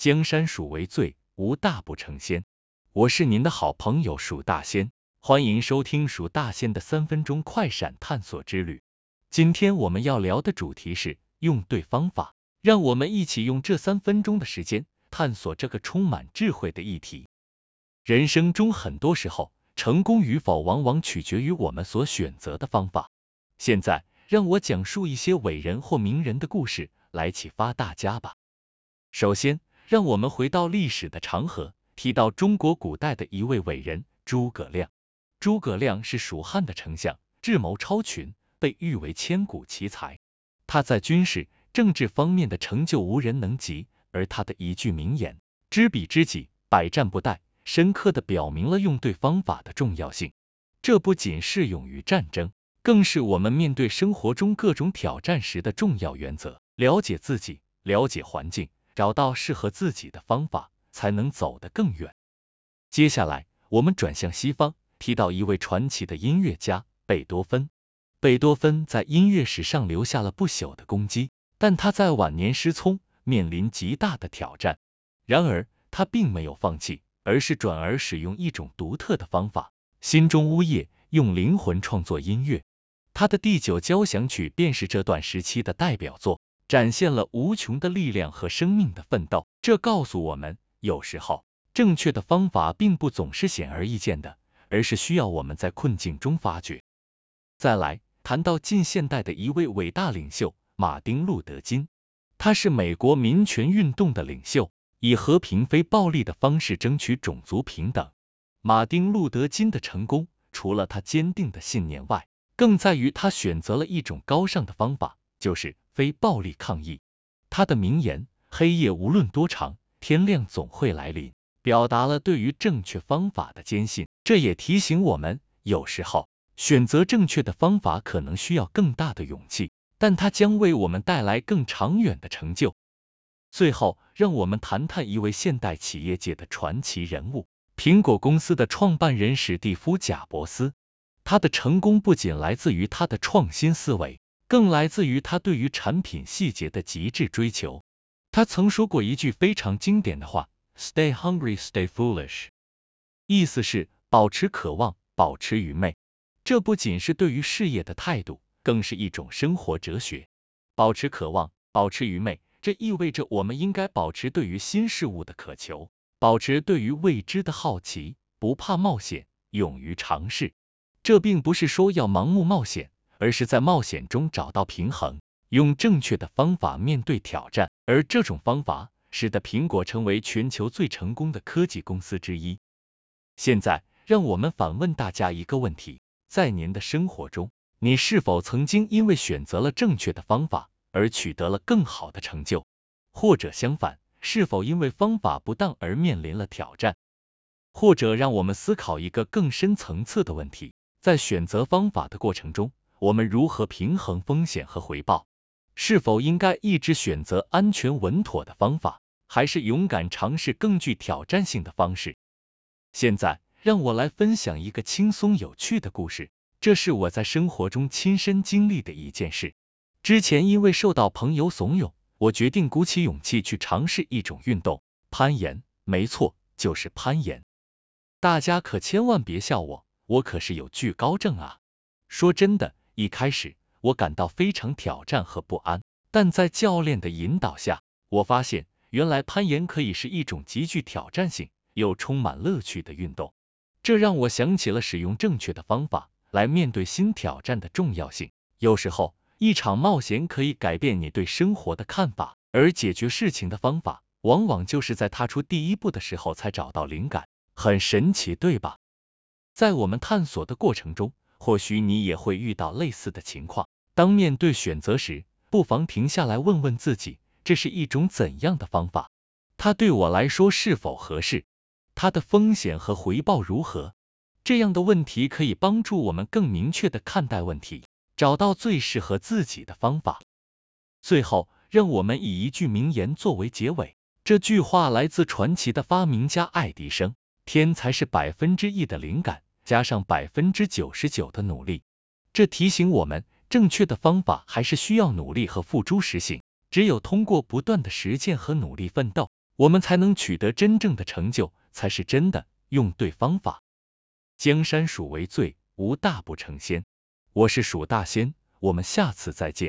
江山属为最，无大不成仙。我是您的好朋友蜀大仙，欢迎收听蜀大仙的三分钟快闪探索之旅。今天我们要聊的主题是用对方法，让我们一起用这三分钟的时间探索这个充满智慧的议题。人生中很多时候，成功与否往往取决于我们所选择的方法。现在，让我讲述一些伟人或名人的故事，来启发大家吧。首先，让我们回到历史的长河。提到中国古代的一位伟人诸葛亮，诸葛亮是蜀汉的丞相，智谋超群，被誉为千古奇才。他在军事、政治方面的成就无人能及，而他的一句名言“知彼知己，百战不殆”，深刻的表明了用对方法的重要性。这不仅适用于战争，更是我们面对生活中各种挑战时的重要原则。了解自己，了解环境，找到适合自己的方法。才能走得更远。接下来，我们转向西方，提到一位传奇的音乐家贝多芬。贝多芬在音乐史上留下了不朽的功绩，但他在晚年失聪，面临极大的挑战。然而，他并没有放弃，而是转而使用一种独特的方法——心中呜咽，用灵魂创作音乐。他的第九交响曲便是这段时期的代表作，展现了无穷的力量和生命的奋斗。这告诉我们。有时候，正确的方法并不总是显而易见的，而是需要我们在困境中发掘。再来谈到近现代的一位伟大领袖马丁·路德·金，他是美国民权运动的领袖，以和平非暴力的方式争取种族平等。马丁·路德·金的成功，除了他坚定的信念外，更在于他选择了一种高尚的方法，就是非暴力抗议。他的名言：“黑夜无论多长。”天亮总会来临，表达了对于正确方法的坚信。这也提醒我们，有时候选择正确的方法可能需要更大的勇气，但它将为我们带来更长远的成就。最后，让我们谈谈一位现代企业界的传奇人物——苹果公司的创办人史蒂夫·贾伯斯。他的成功不仅来自于他的创新思维，更来自于他对于产品细节的极致追求。他曾说过一句非常经典的话：“Stay hungry, stay foolish。”意思是保持渴望，保持愚昧。这不仅是对于事业的态度，更是一种生活哲学。保持渴望，保持愚昧，这意味着我们应该保持对于新事物的渴求，保持对于未知的好奇，不怕冒险，勇于尝试。这并不是说要盲目冒险，而是在冒险中找到平衡。用正确的方法面对挑战，而这种方法使得苹果成为全球最成功的科技公司之一。现在，让我们反问大家一个问题：在您的生活中，你是否曾经因为选择了正确的方法而取得了更好的成就？或者相反，是否因为方法不当而面临了挑战？或者，让我们思考一个更深层次的问题：在选择方法的过程中，我们如何平衡风险和回报？是否应该一直选择安全稳妥的方法，还是勇敢尝试更具挑战性的方式？现在，让我来分享一个轻松有趣的故事。这是我在生活中亲身经历的一件事。之前因为受到朋友怂恿，我决定鼓起勇气去尝试一种运动——攀岩。没错，就是攀岩。大家可千万别笑我，我可是有惧高症啊。说真的，一开始。我感到非常挑战和不安，但在教练的引导下，我发现原来攀岩可以是一种极具挑战性又充满乐趣的运动。这让我想起了使用正确的方法来面对新挑战的重要性。有时候，一场冒险可以改变你对生活的看法，而解决事情的方法，往往就是在踏出第一步的时候才找到灵感。很神奇，对吧？在我们探索的过程中，或许你也会遇到类似的情况。当面对选择时，不妨停下来问问自己，这是一种怎样的方法？它对我来说是否合适？它的风险和回报如何？这样的问题可以帮助我们更明确的看待问题，找到最适合自己的方法。最后，让我们以一句名言作为结尾。这句话来自传奇的发明家爱迪生：天才是百分之一的灵感。加上百分之九十九的努力。这提醒我们，正确的方法还是需要努力和付诸实行。只有通过不断的实践和努力奋斗，我们才能取得真正的成就，才是真的用对方法。江山属为最，无大不成仙。我是蜀大仙，我们下次再见。